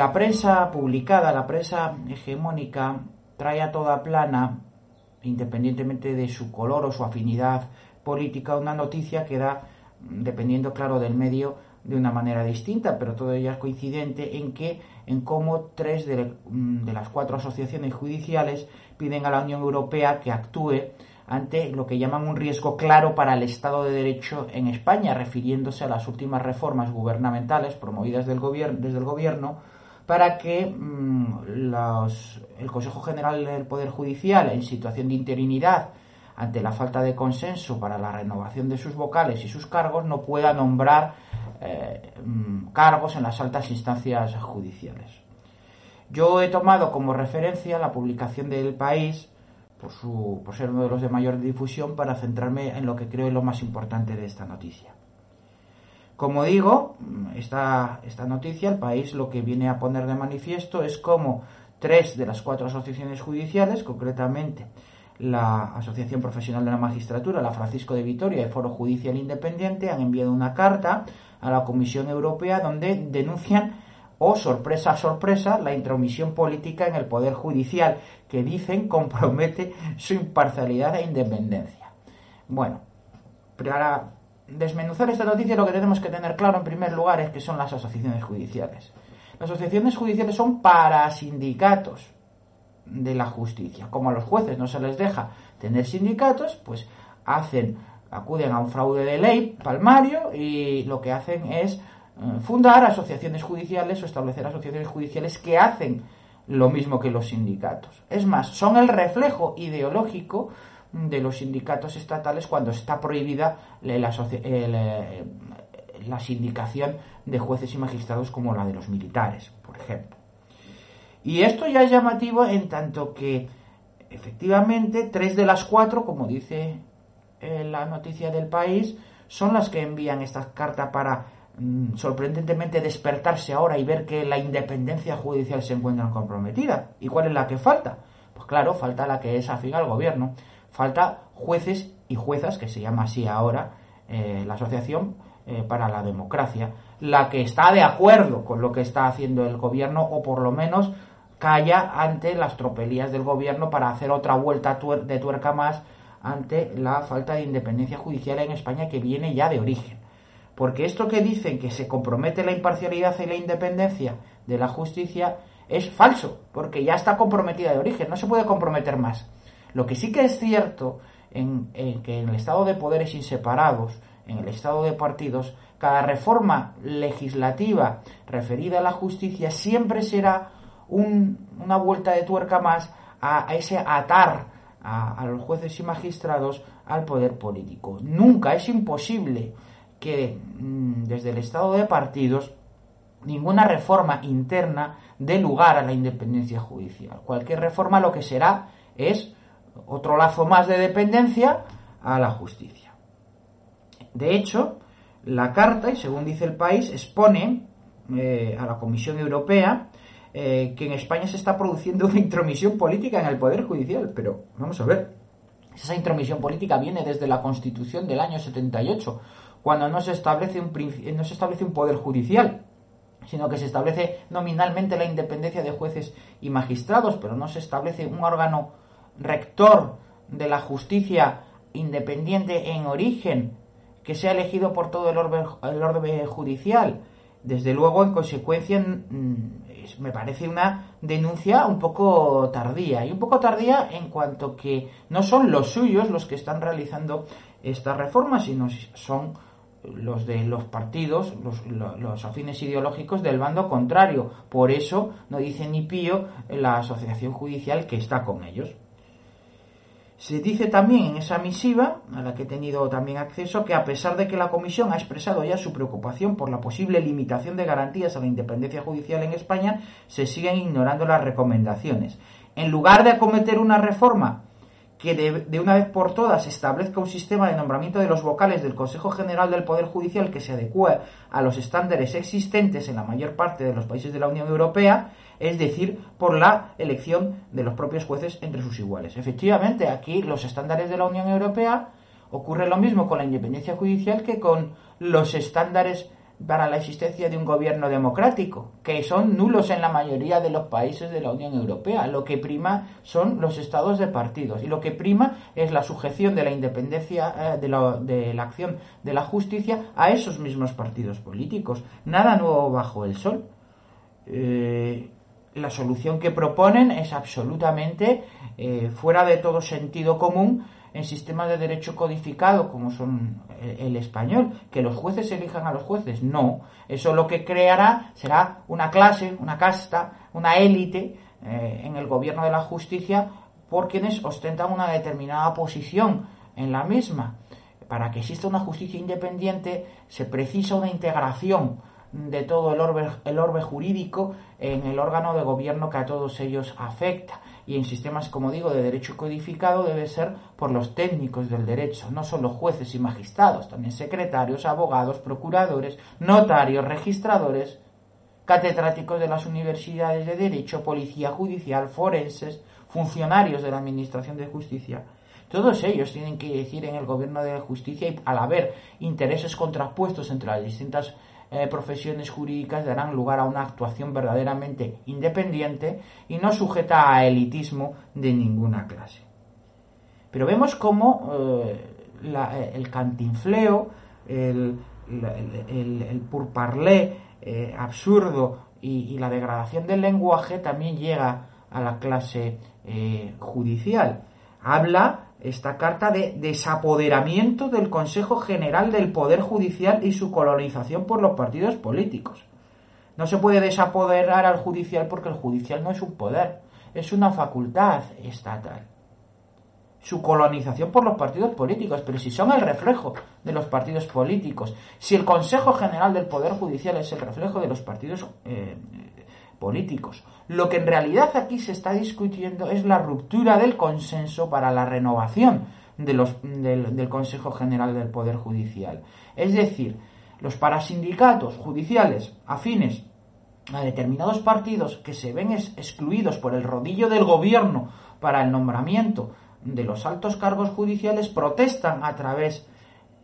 la prensa publicada, la prensa hegemónica, trae a toda plana, independientemente de su color o su afinidad política, una noticia que da, dependiendo, claro, del medio, de una manera distinta, pero todo ello es coincidente en que, en cómo tres de, de las cuatro asociaciones judiciales piden a la Unión Europea que actúe ante lo que llaman un riesgo claro para el Estado de Derecho en España, refiriéndose a las últimas reformas gubernamentales promovidas del desde el Gobierno para que mm, el Consejo General del Poder Judicial, en situación de interinidad, ante la falta de consenso para la renovación de sus vocales y sus cargos, no pueda nombrar eh, mm, cargos en las altas instancias judiciales. Yo he tomado como referencia la publicación del país por, su, por ser uno de los de mayor difusión para centrarme en lo que creo es lo más importante de esta noticia. Como digo, esta, esta noticia, el país lo que viene a poner de manifiesto es cómo tres de las cuatro asociaciones judiciales, concretamente la Asociación Profesional de la Magistratura, la Francisco de Vitoria y Foro Judicial Independiente, han enviado una carta a la Comisión Europea donde denuncian o sorpresa sorpresa la intromisión política en el poder judicial que dicen compromete su imparcialidad e independencia. Bueno, para desmenuzar esta noticia lo que tenemos que tener claro en primer lugar es que son las asociaciones judiciales. Las asociaciones judiciales son para sindicatos de la justicia. Como a los jueces no se les deja tener sindicatos, pues hacen, acuden a un fraude de ley palmario y lo que hacen es eh, fundar asociaciones judiciales o establecer asociaciones judiciales que hacen lo mismo que los sindicatos. Es más, son el reflejo ideológico de los sindicatos estatales cuando está prohibida la, eh, la sindicación de jueces y magistrados como la de los militares, por ejemplo. Y esto ya es llamativo en tanto que efectivamente tres de las cuatro, como dice eh, la noticia del país, son las que envían esta carta para Mm, sorprendentemente despertarse ahora y ver que la independencia judicial se encuentra comprometida. ¿Y cuál es la que falta? Pues claro, falta la que es afín al gobierno. Falta jueces y juezas, que se llama así ahora eh, la Asociación eh, para la Democracia, la que está de acuerdo con lo que está haciendo el gobierno o por lo menos calla ante las tropelías del gobierno para hacer otra vuelta de tuerca más ante la falta de independencia judicial en España que viene ya de origen. Porque esto que dicen que se compromete la imparcialidad y la independencia de la justicia es falso, porque ya está comprometida de origen, no se puede comprometer más. Lo que sí que es cierto en, que en el estado de poderes inseparados, en el estado de partidos, cada reforma legislativa referida a la justicia siempre será una vuelta de tuerca más a, ese atar a los jueces y magistrados al poder político. Nunca es imposible que mm, desde el estado de partidos ninguna reforma interna dé lugar a la independencia judicial. Cualquier reforma lo que será es otro lazo más de dependencia a la justicia. De hecho, la carta, y según dice el país, expone eh, a la Comisión Europea eh, que en España se está produciendo una intromisión política en el Poder Judicial. Pero vamos a ver, esa intromisión política viene desde la Constitución del año 78, cuando no se establece un, no se establece un poder judicial, sino que se establece nominalmente la independencia de jueces y magistrados, pero no se establece un órgano rector de la justicia independiente en origen, que sea elegido por todo el orden, el orden judicial. Desde luego, en consecuencia, me parece una denuncia un poco tardía. Y un poco tardía en cuanto que no son los suyos los que están realizando estas reformas, sino son los de los partidos, los, afines ideológicos del bando contrario. Por eso no dice ni pío la asociación judicial que está con ellos. Se dice también en esa misiva, a la que he tenido también acceso, que a pesar de que la Comisión ha expresado ya su preocupación por la posible limitación de garantías a la independencia judicial en España, se siguen ignorando las recomendaciones. En lugar de acometer una reforma que de, una vez por todas establezca un sistema de nombramiento de los vocales del Consejo General del Poder Judicial que se adecue a los estándares existentes en la mayor parte de los países de la Unión Europea, es decir, por la elección de los propios jueces entre sus iguales. Efectivamente, aquí los estándares de la Unión Europea ocurre lo mismo con la independencia judicial que con los estándares para la existencia de un gobierno democrático, que son nulos en la mayoría de los países de la Unión Europea. Lo que prima son los estados de partidos y lo que prima es la sujeción de la independencia eh, de, la, acción de la justicia a esos mismos partidos políticos. Nada nuevo bajo el sol. Eh, la solución que proponen es absolutamente eh, fuera de todo sentido común en sistemas de derecho codificado como son el español, que los jueces elijan a los jueces. No, eso lo que creará será una clase, una casta, una élite eh, en el gobierno de la justicia por quienes ostentan una determinada posición en la misma. Para que exista una justicia independiente se precisa una integración de todo el orbe, el orbe jurídico en el órgano de gobierno que a todos ellos afecta y en sistemas, como digo, de derecho codificado debe ser por los técnicos del derecho, no solo jueces y magistrados, también secretarios, abogados, procuradores, notarios, registradores, catedráticos de las universidades de derecho, policía judicial, forenses, funcionarios de la Administración de Justicia. Todos ellos tienen que decir en el gobierno de justicia y al haber intereses contrapuestos entre las distintas eh, profesiones jurídicas darán lugar a una actuación verdaderamente independiente y no sujeta a elitismo de ninguna clase. Pero vemos cómo eh, eh, el cantinfleo, el, el, purparlé absurdo y, la degradación del lenguaje también llega a la clase judicial. Habla esta carta de desapoderamiento del Consejo General del Poder Judicial y su colonización por los partidos políticos. No se puede desapoderar al judicial porque el judicial no es un poder, es una facultad estatal. Su colonización por los partidos políticos, pero si son el reflejo de los partidos políticos, si el Consejo General del Poder Judicial es el reflejo de los partidos eh, políticos. Lo que en realidad aquí se está discutiendo es la ruptura del consenso para la renovación de los, del, Consejo General del Poder Judicial. Es decir, los parasindicatos judiciales afines a determinados partidos que se ven excluidos por el rodillo del gobierno para el nombramiento de los altos cargos judiciales protestan a través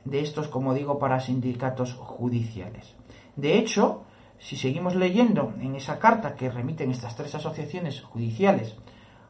de estos, como digo, parasindicatos judiciales. De hecho, si seguimos leyendo en esa carta que remiten estas tres asociaciones judiciales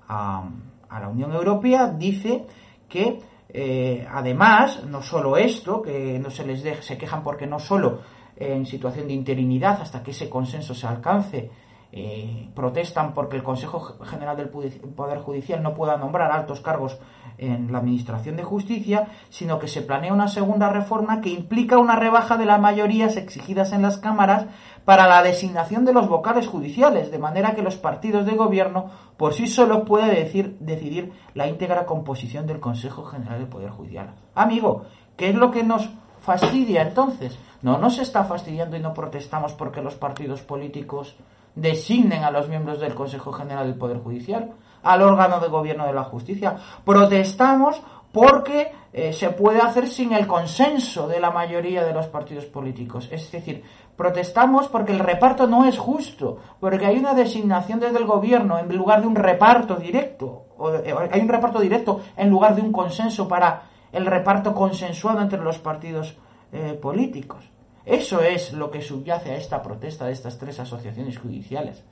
a, la Unión Europea, dice que eh, además, no solo esto, que no se les se quejan porque no solo en situación de interinidad hasta que ese consenso se alcance, eh, protestan porque el Consejo General del Poder Judicial no pueda nombrar altos cargos en la Administración de Justicia, sino que se planea una segunda reforma que implica una rebaja de las mayorías exigidas en las cámaras para la designación de los vocales judiciales, de manera que los partidos de gobierno por sí solos puedan decir, decidir la íntegra composición del Consejo General del Poder Judicial. Amigo, ¿qué es lo que nos fastidia entonces? No nos está fastidiando y no protestamos porque los partidos políticos designen a los miembros del Consejo General del Poder Judicial al órgano de gobierno de la justicia. Protestamos porque eh, se puede hacer sin el consenso de la mayoría de los partidos políticos. Es decir, protestamos porque el reparto no es justo, porque hay una designación desde el gobierno en lugar de un reparto directo, o, hay un reparto directo en lugar de un consenso para el reparto consensuado entre los partidos eh, políticos. Eso es lo que subyace a esta protesta de estas tres asociaciones judiciales.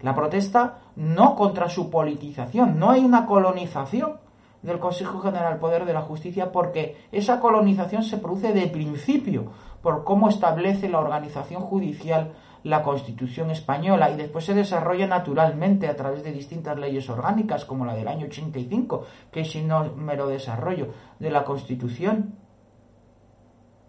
La protesta no contra su politización, no hay una colonización del Consejo General del Poder de la Justicia porque esa colonización se produce de principio por cómo establece la organización judicial la Constitución española y después se desarrolla naturalmente a través de distintas leyes orgánicas como la del año 85, que es sin mero desarrollo de la Constitución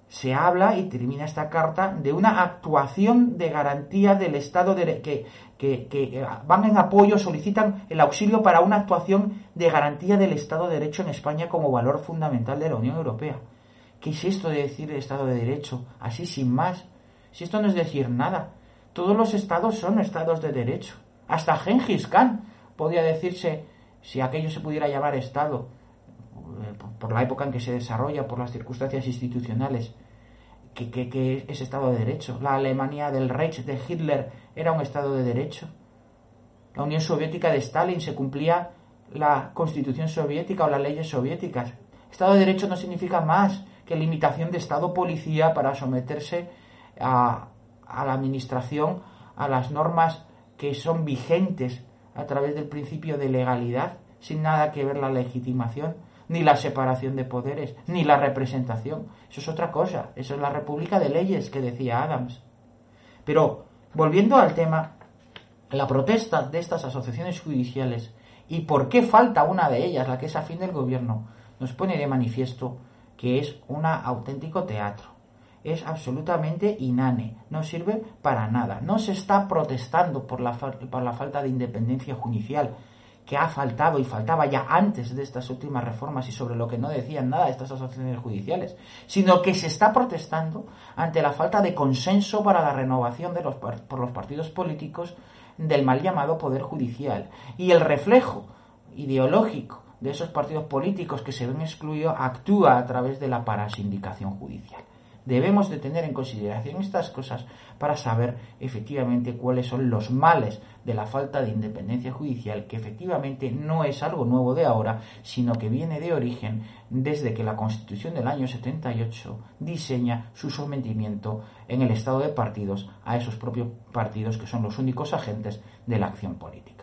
se habla, y termina esta carta, de una actuación de garantía del Estado de, que, que, que, van en apoyo, solicitan el auxilio para una actuación de garantía del Estado de Derecho en España como valor fundamental de la Unión Europea. ¿Qué es esto de decir Estado de Derecho? Así sin más. Si esto no es decir nada. Todos los estados son estados de derecho. Hasta Gengis Khan podía decirse, si aquello se pudiera llamar Estado, eh, por la época en que se desarrolla, por las circunstancias institucionales, que, es Estado de Derecho. La Alemania del Reich de Hitler era un Estado de Derecho. La Unión Soviética de Stalin se cumplía la Constitución soviética o las leyes soviéticas. Estado de Derecho no significa más que limitación de Estado policía para someterse a, a la administración a las normas que son vigentes a través del principio de legalidad, sin nada que ver la legitimación, ni la separación de poderes, ni la representación. Eso es otra cosa. Eso es la República de Leyes que decía Adams. Pero, volviendo al tema, la protesta de estas asociaciones judiciales y por qué falta una de ellas, la que es afín del gobierno, nos pone de manifiesto que es un auténtico teatro. Es absolutamente inane, no sirve para nada. No se está protestando por la, por la falta de independencia judicial, que ha faltado y faltaba ya antes de estas últimas reformas y sobre lo que no decían nada estas asociaciones judiciales, sino que se está protestando ante la falta de consenso para la renovación de los, por los partidos políticos del mal llamado Poder Judicial. Y el reflejo ideológico de esos partidos políticos que se ven excluidos actúa a través de la parasindicación judicial. Debemos de tener en consideración estas cosas para saber efectivamente cuáles son los males de la falta de independencia judicial, que efectivamente no es algo nuevo de ahora, sino que viene de origen desde que la Constitución del año 78 diseña su sometimiento en el estado de partidos a esos propios partidos que son los únicos agentes de la acción política.